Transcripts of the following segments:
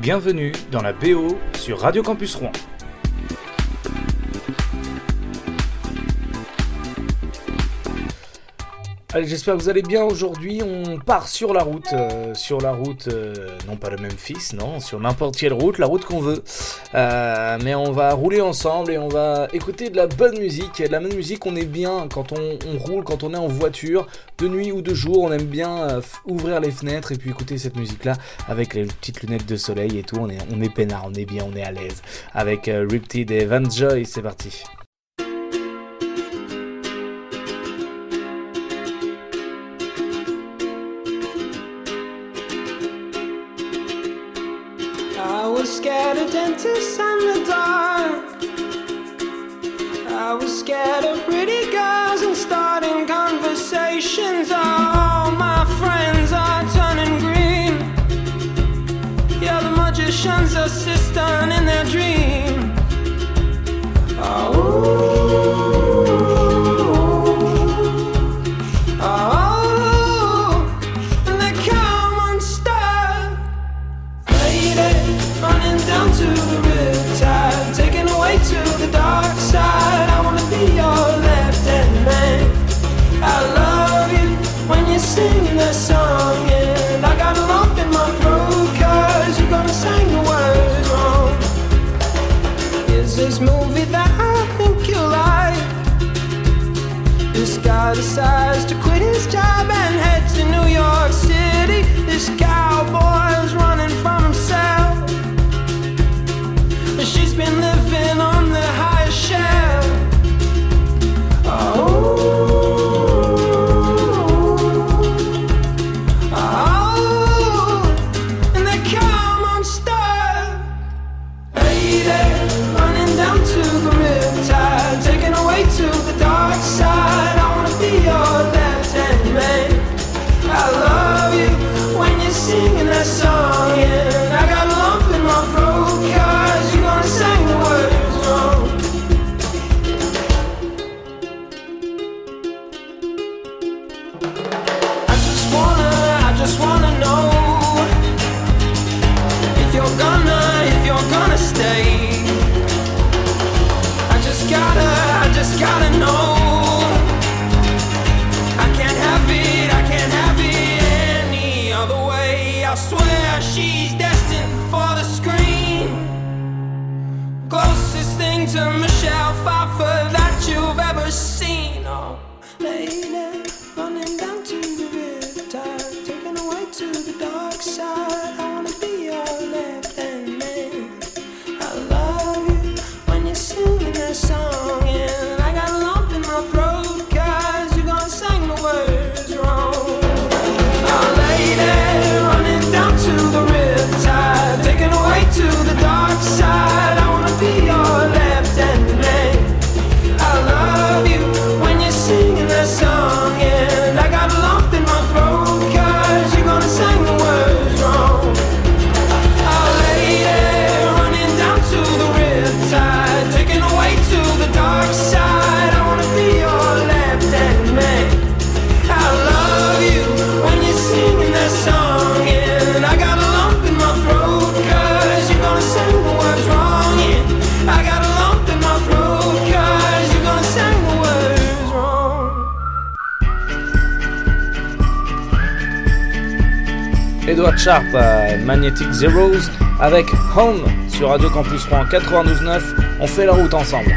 Bienvenue dans la BO sur Radio Campus Rouen. Allez, j'espère que vous allez bien aujourd'hui. On part sur la route, euh, sur la route, euh, non pas le Memphis, non, sur n'importe quelle route, la route qu'on veut. Euh, mais on va rouler ensemble et on va écouter de la bonne musique. Et de la bonne musique, on est bien quand on, on, roule, quand on est en voiture, de nuit ou de jour. On aime bien ouvrir les fenêtres et puis écouter cette musique-là avec les petites lunettes de soleil et tout. On est, on est peinard, on est bien, on est à l'aise. Avec Riptide et Van Joy, c'est parti. in the Sharp Magnetic Zeros avec Home sur Radio Campus Rouen 92.9. On fait la route ensemble.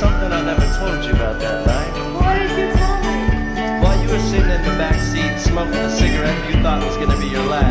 Something I never told you about that night. What did you tell me? While you were sitting in the back seat smoking the cigarette you thought was gonna be your last,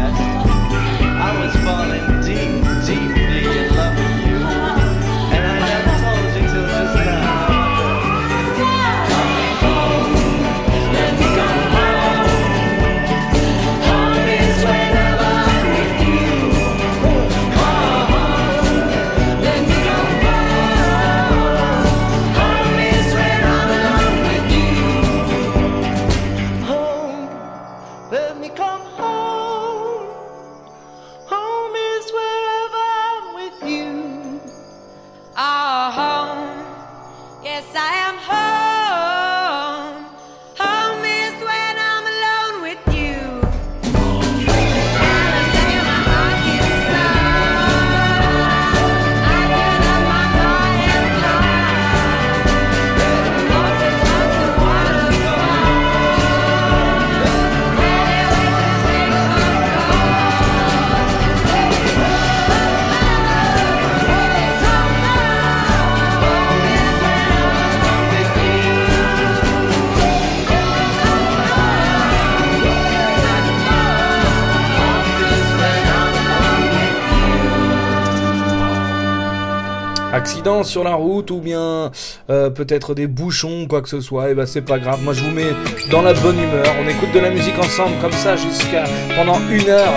Sur la route ou bien euh, peut-être des bouchons, quoi que ce soit, et ben c'est pas grave. Moi je vous mets dans la bonne humeur. On écoute de la musique ensemble comme ça jusqu'à pendant une heure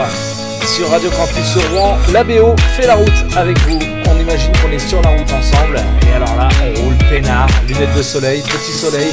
sur Radio Campus Rouen. La BO fait la route avec vous. On imagine qu'on est sur la route ensemble. Et alors là, on roule peinard, lunettes de soleil, petit soleil.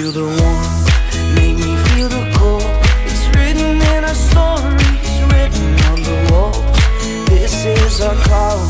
Feel the warmth, make me feel the cold. It's written in our stories, written on the walls. This is our call,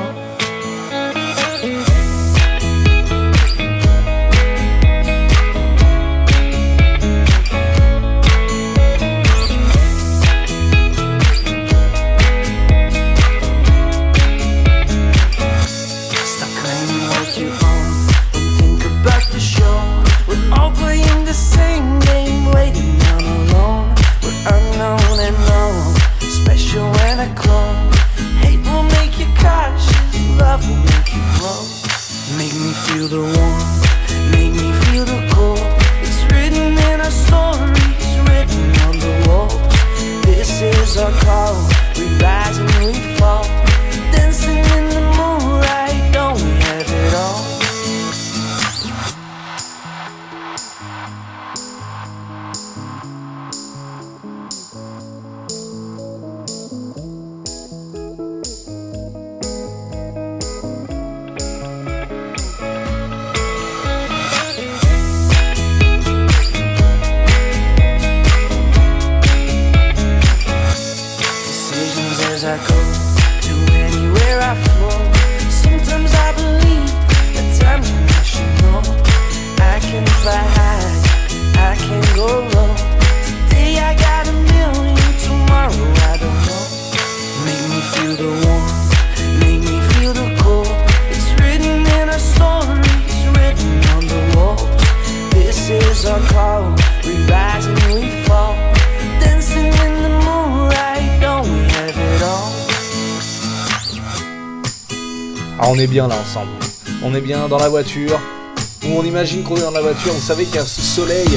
Same game, waiting on alone. We're unknown and known, special and a clone. Hate will make you cautious, love will make you grow. Make me feel the warmth, make me feel the cold. It's written in our stories, written on the walls. This is our call, we rise and we fall. Est bien là ensemble. On est bien dans la voiture. Où on imagine qu'on est dans la voiture. Vous savez qu'il y a ce soleil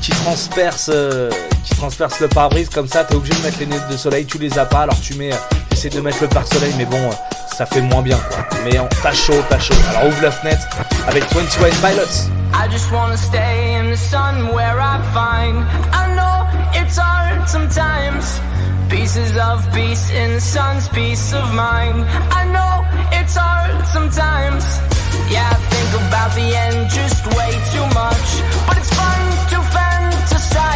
qui transperce, euh, qui transperce le pare-brise comme ça. T'es obligé de mettre les lunettes de soleil. Tu les as pas. Alors tu mets, euh, essaies de mettre le pare-soleil. Mais bon, euh, ça fait moins bien quoi. Mais t'as chaud, t'as chaud. Alors ouvre la fenêtre avec 21 Pilots. I just stay in the sun where I find. I know it's hard sometimes. Pieces in the sun's peace of mind. I know it's hard sometimes. Yeah, I think about the end just way too much. But it's fun to fantasize.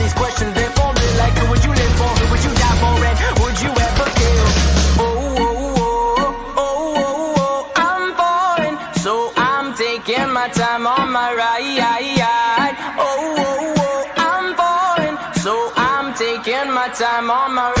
I'm on my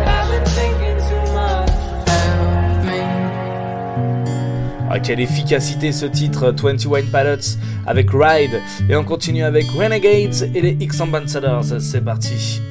Ah, quelle efficacité ce titre 21 Pilots avec Ride. Et on continue avec Renegades et les X Ambassadors. C'est parti.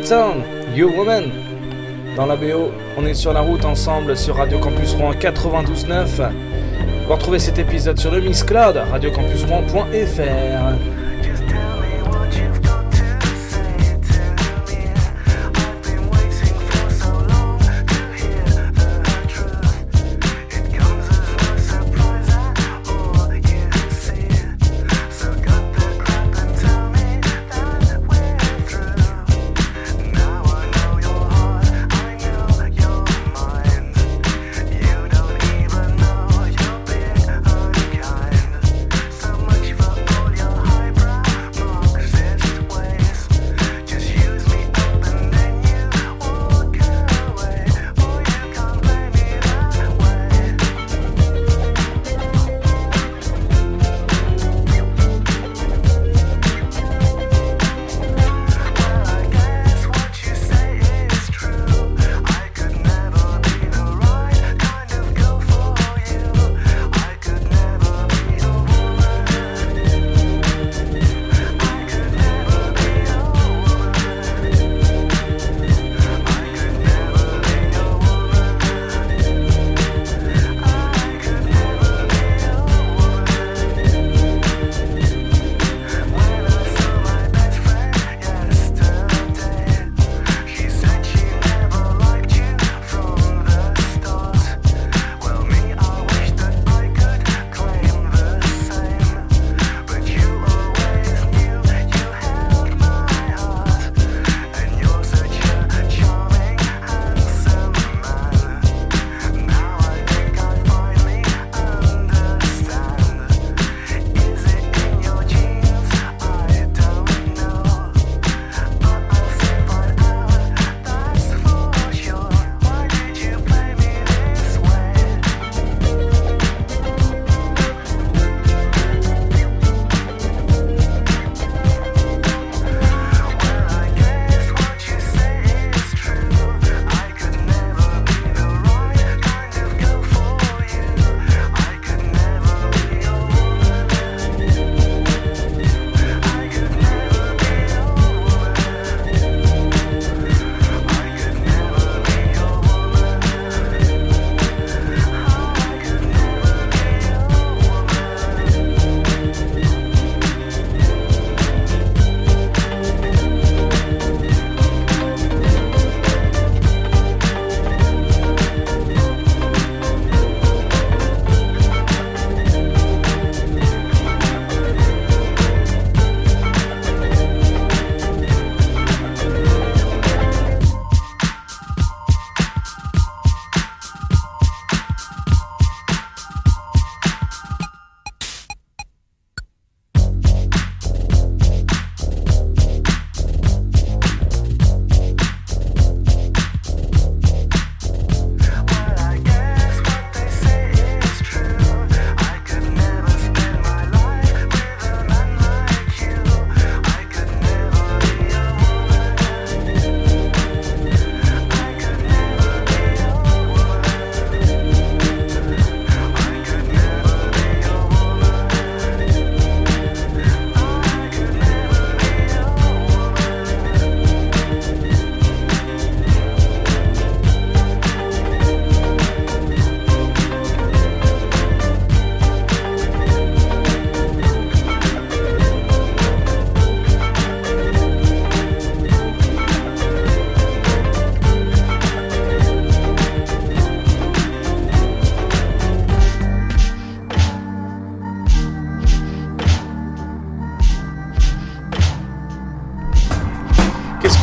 Town, You Woman. Dans la BO, on est sur la route ensemble sur Radio Campus Rouen 92.9. Vous retrouvez cet épisode sur le Mixcloud, radiocampusrouen.fr.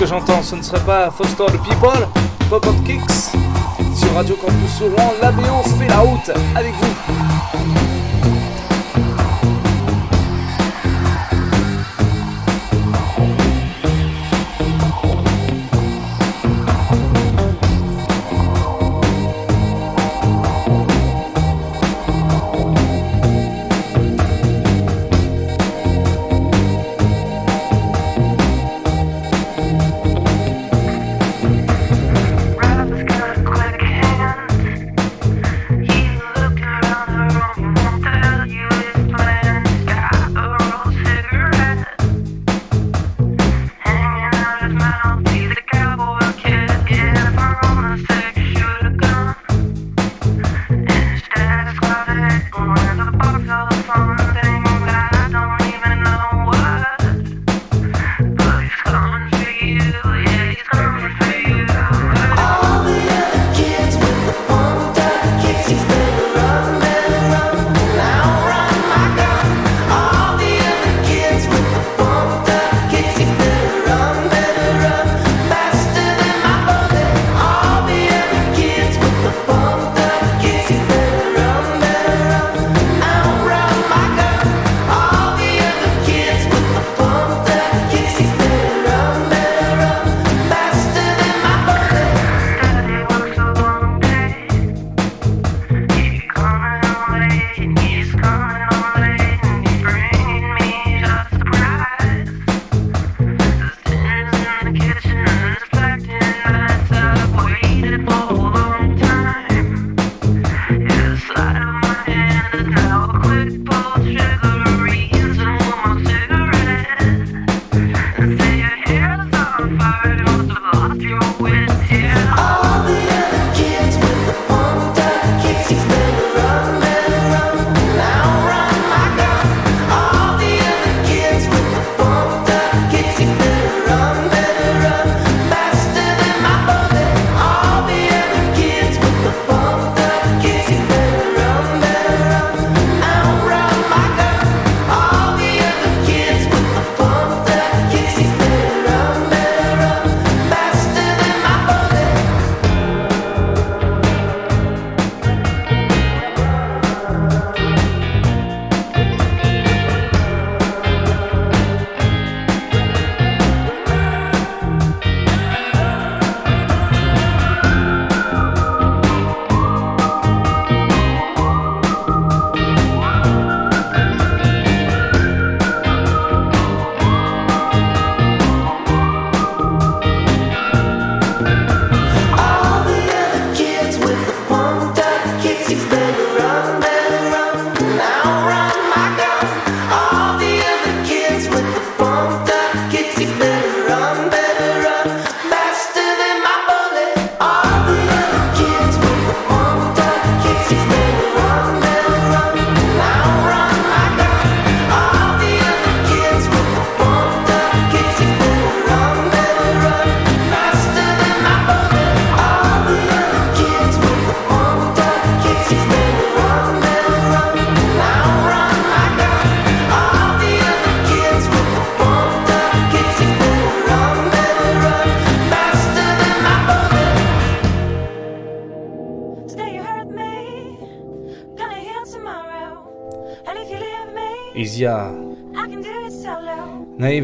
j'entends, ce ne serait pas Foster the People, Pop Up Kicks, sur Radio Campus Rouen, la fait la route avec vous.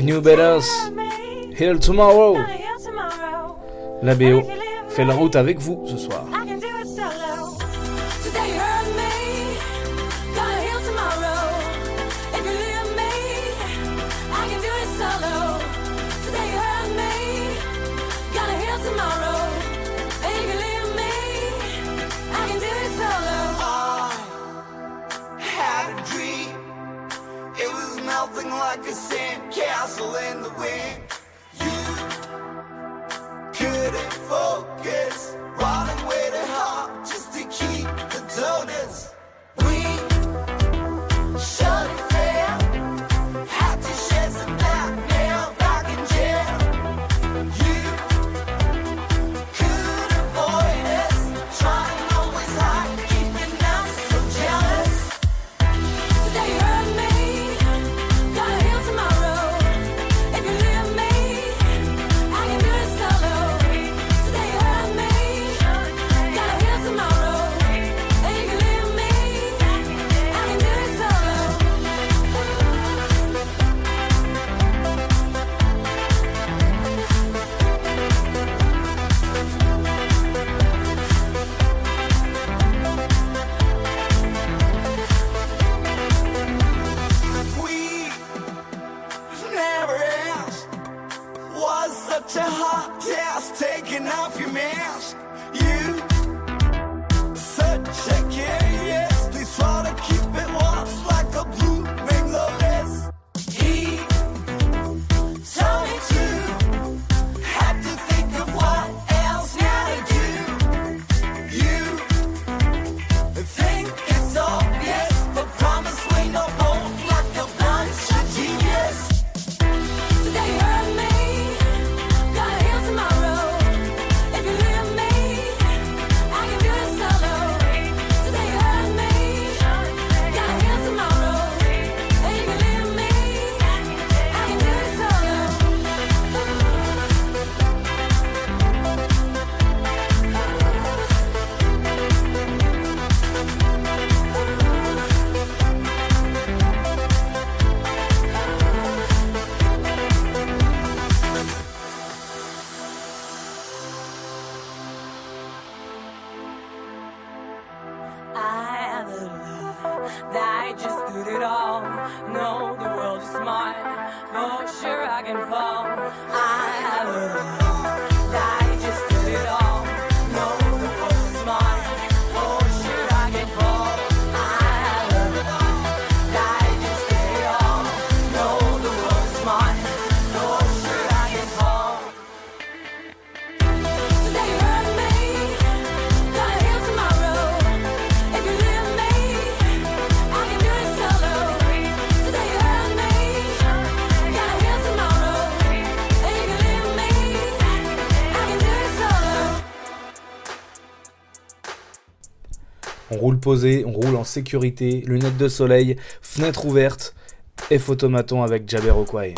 New Badass, Hill Tomorrow. La BO fait la route avec vous ce soir. On roule posé, on roule en sécurité, lunettes de soleil, fenêtre ouverte, et photomaton avec Jabber Okwai.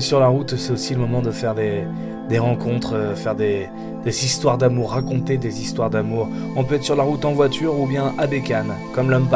Sur la route, c'est aussi le moment de faire des, des rencontres, euh, faire des, des histoires d'amour, raconter des histoires d'amour. On peut être sur la route en voiture ou bien à bécane, comme l'homme.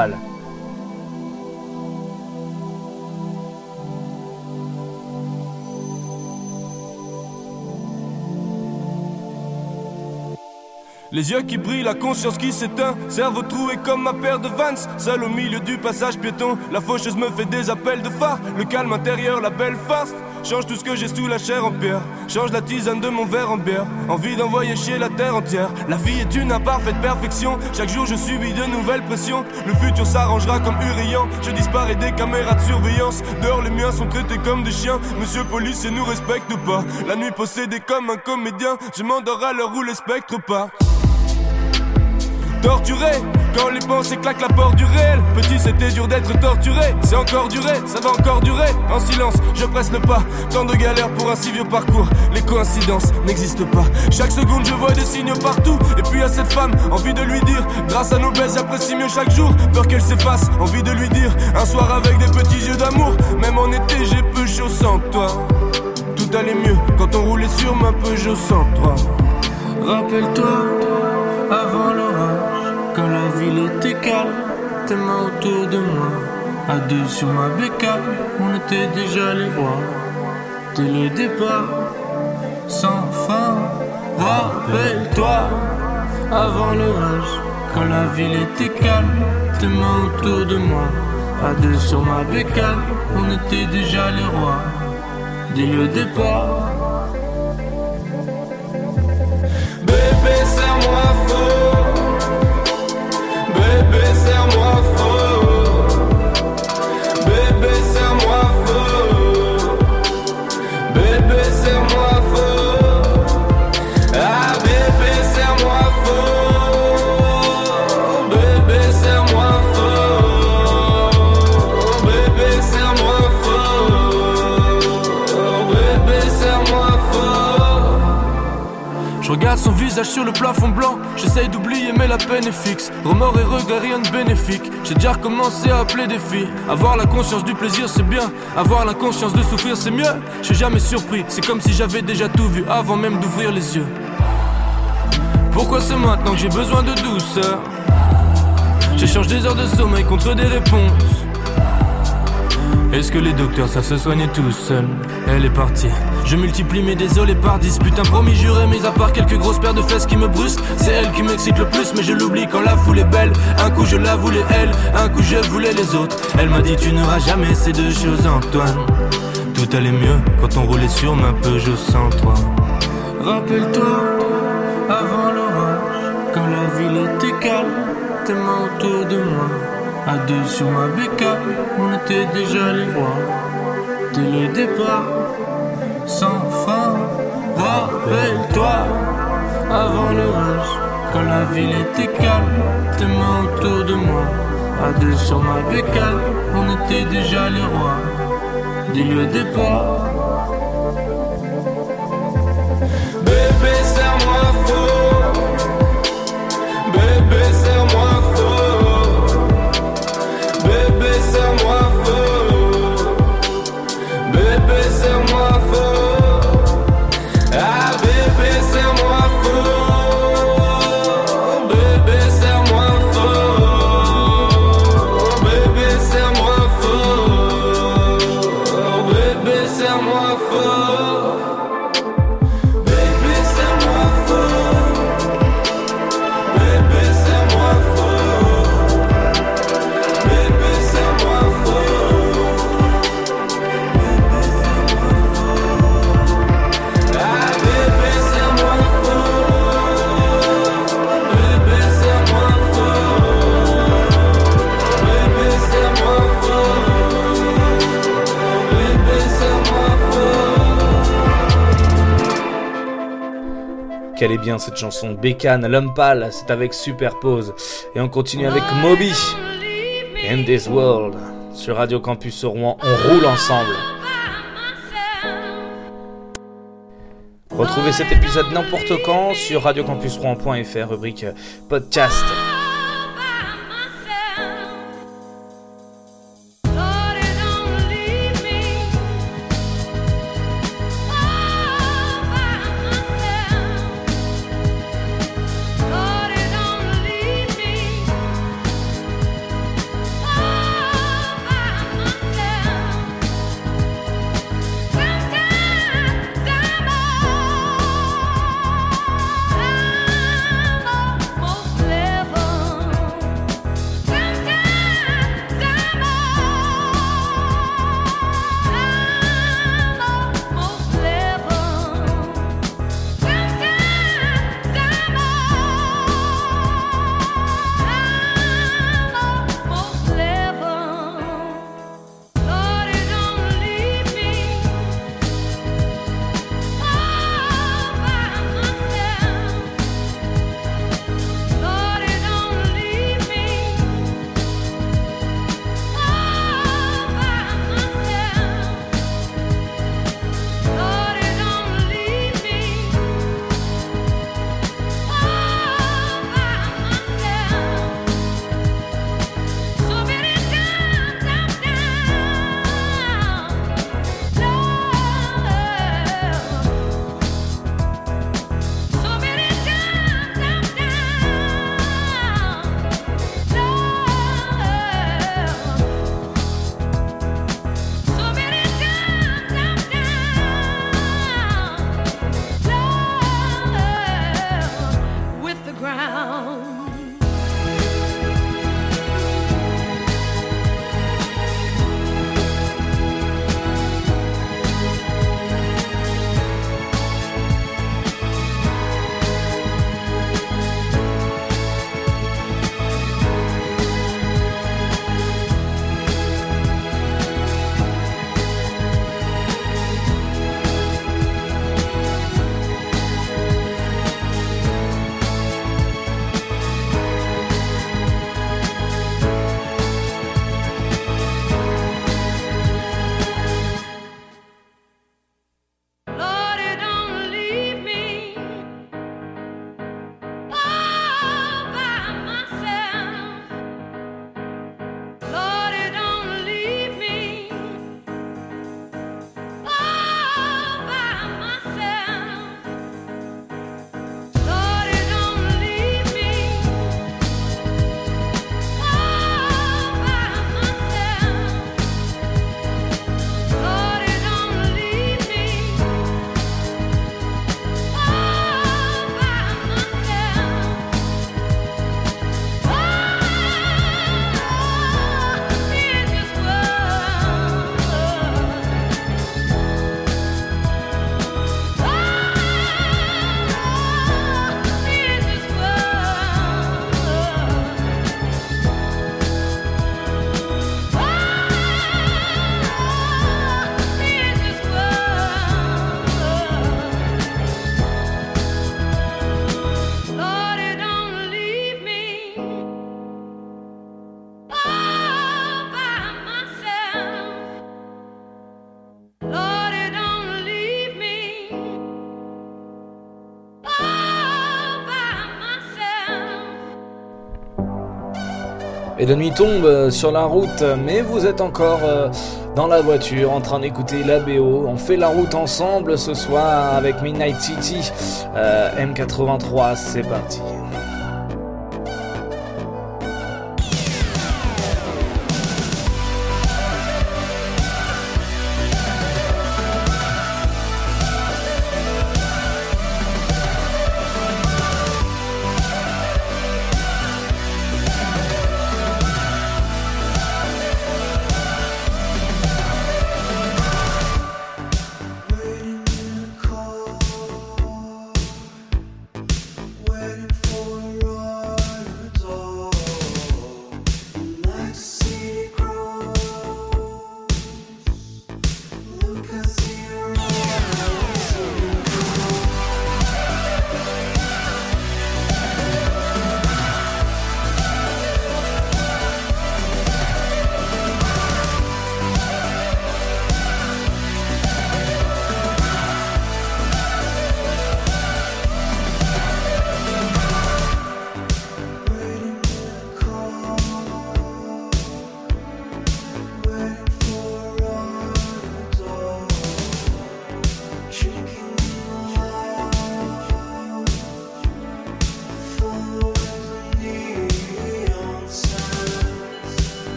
Les yeux qui brillent, la conscience qui s'éteint, cerveau troué comme ma paire de Vans, seul au milieu du passage piéton, la faucheuse me fait des appels de phare, le calme intérieur, la belle farce, change tout ce que j'ai sous la chair en pierre, change la tisane de mon verre en bière, envie d'envoyer chier la terre entière, la vie est une imparfaite perfection, chaque jour je subis de nouvelles pressions, le futur s'arrangera comme Urian, je disparais des caméras de surveillance, dehors les miens sont traités comme des chiens, monsieur policier nous respecte pas, la nuit possédée comme un comédien, je m'endors à l'heure où les spectres partent. Torturé, quand les pensées claquent la porte du réel. Petit, c'était dur d'être torturé. C'est encore duré, ça va encore durer. En silence, je presse le pas. Tant de galères pour un si vieux parcours. Les coïncidences n'existent pas. Chaque seconde, je vois des signes partout. Et puis à cette femme, envie de lui dire. Grâce à nos baises, j'apprécie mieux chaque jour. Peur qu'elle s'efface, envie de lui dire. Un soir avec des petits yeux d'amour. Même en été, j'ai peu chaud sans toi. Tout allait mieux quand on roulait sur ma Peugeot 103. Rappelle-toi, avant l'orage, était calme, tes mains autour de moi, à deux sur ma bécane, on était déjà les rois. Dès le départ, sans fin, rappelle-toi, avant l'orage, quand la ville était calme, tes mains autour de moi, à deux sur ma bécane, on était déjà les rois. Dès le départ, sur le plafond blanc. J'essaye d'oublier, mais la peine est fixe. Remords et regrets, rien de bénéfique. J'ai déjà recommencé à appeler des filles. Avoir la conscience du plaisir, c'est bien. Avoir la conscience de souffrir, c'est mieux. Je suis jamais surpris. C'est comme si j'avais déjà tout vu avant même d'ouvrir les yeux. Pourquoi c'est maintenant que j'ai besoin de douceur? J'échange des heures de sommeil contre des réponses. Est-ce que les docteurs savent se soigner tout seuls Elle est partie. Je multiplie mes désolés par 10 Putain promis juré mis à part quelques grosses paires de fesses qui me brusquent. C'est elle qui m'excite le plus mais je l'oublie quand la foule est belle. Un coup je la voulais elle, un coup je voulais les autres. Elle m'a dit tu n'auras jamais ces deux choses Antoine. Tout allait mieux quand on roulait sur ma Peugeot 103 Rappelle-toi, avant l'orage, quand la ville était calme, tes mains autour de moi, à deux sur ma bécane, on était déjà les rois. Dès le départ, sans fin, rappelle-toi, avant l'orage, quand la ville était calme, tes mains autour de moi, à deux sur ma bécane, on était déjà les rois. Dès le départ, bien cette chanson Bécane, l'homme pâle, c'est avec Superpose. Et on continue avec Moby. In this world. Sur Radio Campus Rouen, on roule ensemble. Retrouvez cet épisode n'importe quand sur radiocampusrouen.fr, rubrique podcast. Et la nuit tombe euh, sur la route, mais vous êtes encore euh, dans la voiture en train d'écouter la BO. On fait la route ensemble ce soir avec Midnight City. Euh, M83, c'est parti.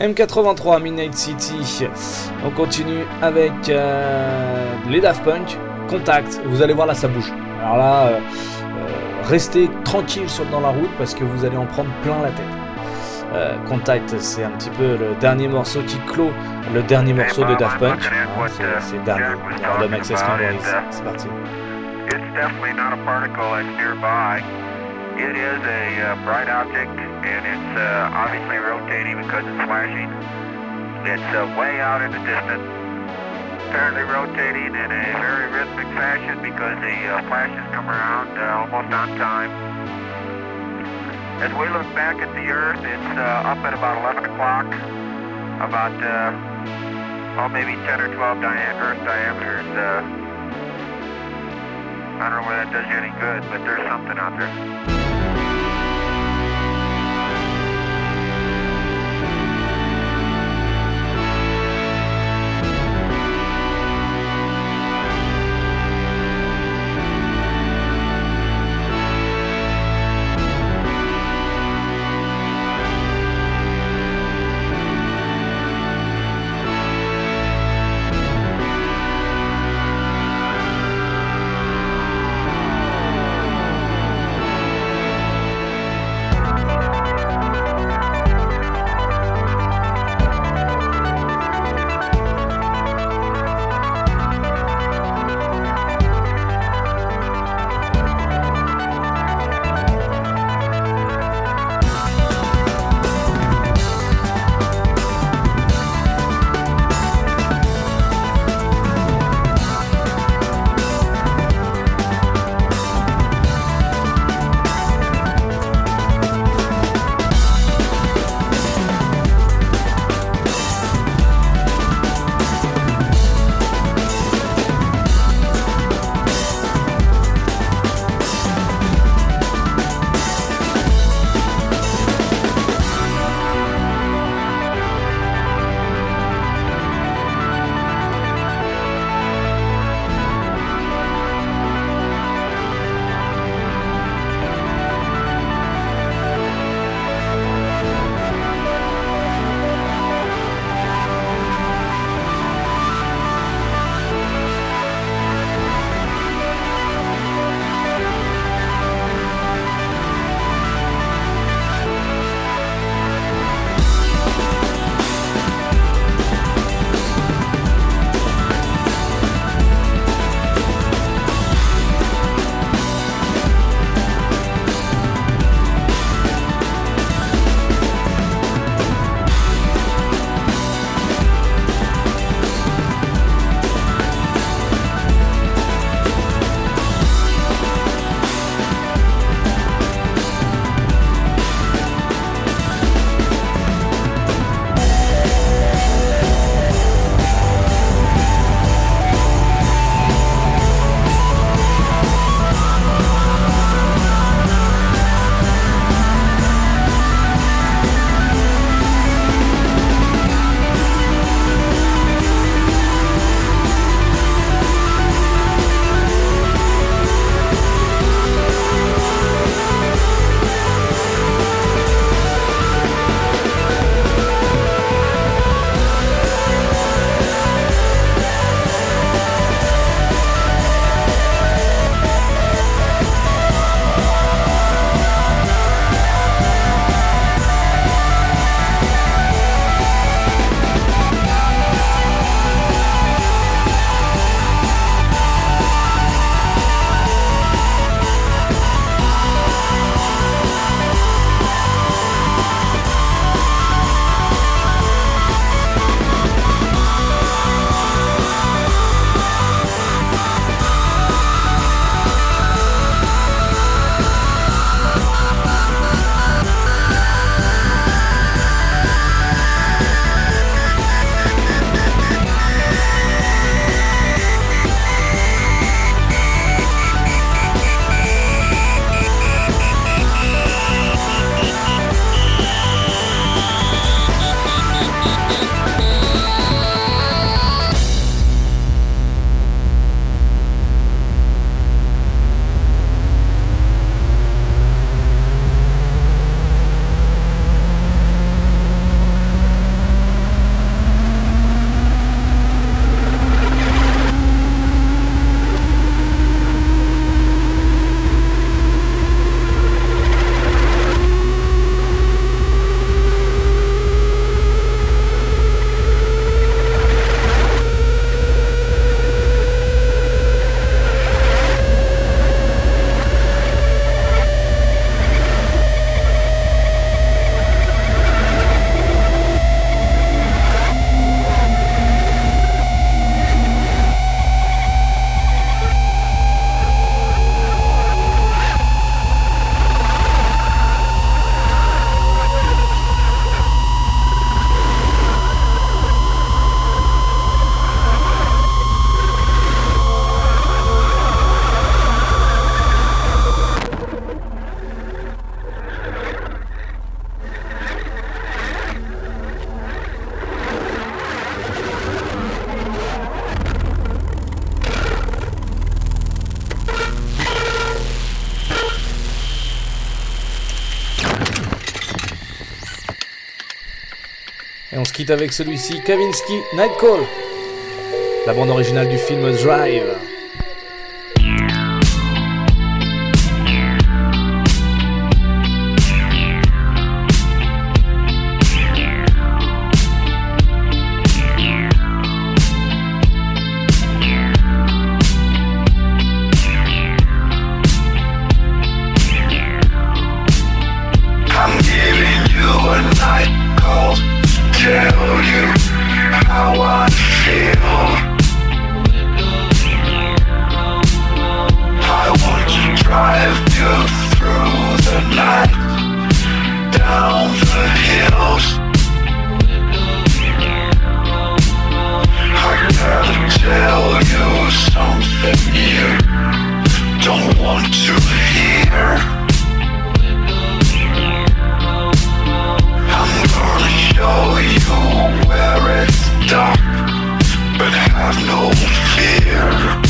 M83 Midnight City. On continue avec euh, les Daft Punk. Contact. Vous allez voir là, ça bouge. Alors là, euh, euh, restez tranquille sur, dans la route parce que vous allez en prendre plein la tête. Contact, c'est un petit peu le dernier morceau qui clôt le dernier morceau de Daft Punk. Hein, c'est le dernier. Le Access Memories. C'est parti. It's definitely not a particle that's nearby. It is a uh, bright object, and it's uh, obviously rotating because it's flashing. It's uh, way out in the distance, apparently rotating in a very rhythmic fashion because the uh, flashes come around uh, almost on time. As we look back at the Earth, it's uh, up at about 11 o'clock, about uh, oh maybe 10 or 12 dia- Earth diameters. I don't know whether that does you any good, but there's something out there. avec celui-ci, Kavinsky, Nightcall, la bande originale du film Drive. down the hills. I tell you something you don't want to hear. I'm gonna show you where it's dark, but have no fear.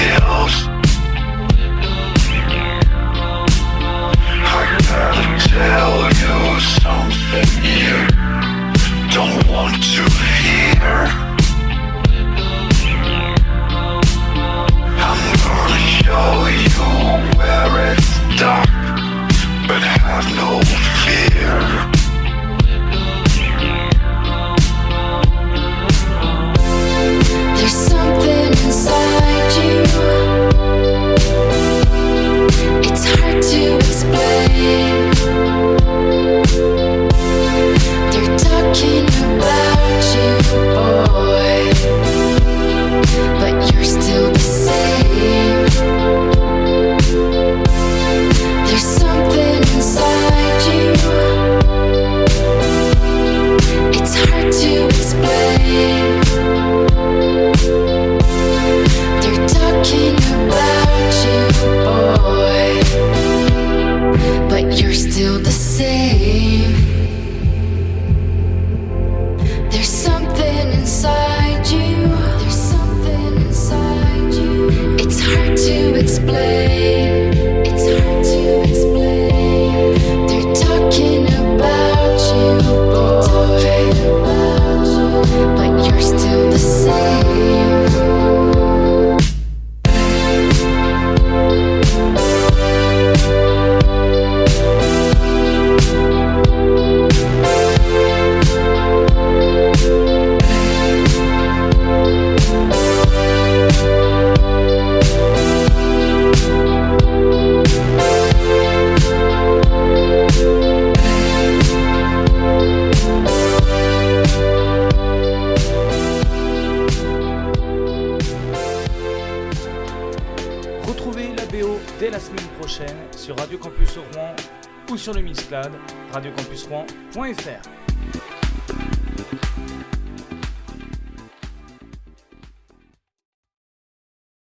details. I gotta tell you something you don't want to hear. I'm gonna show you where it's dark, but have no fear.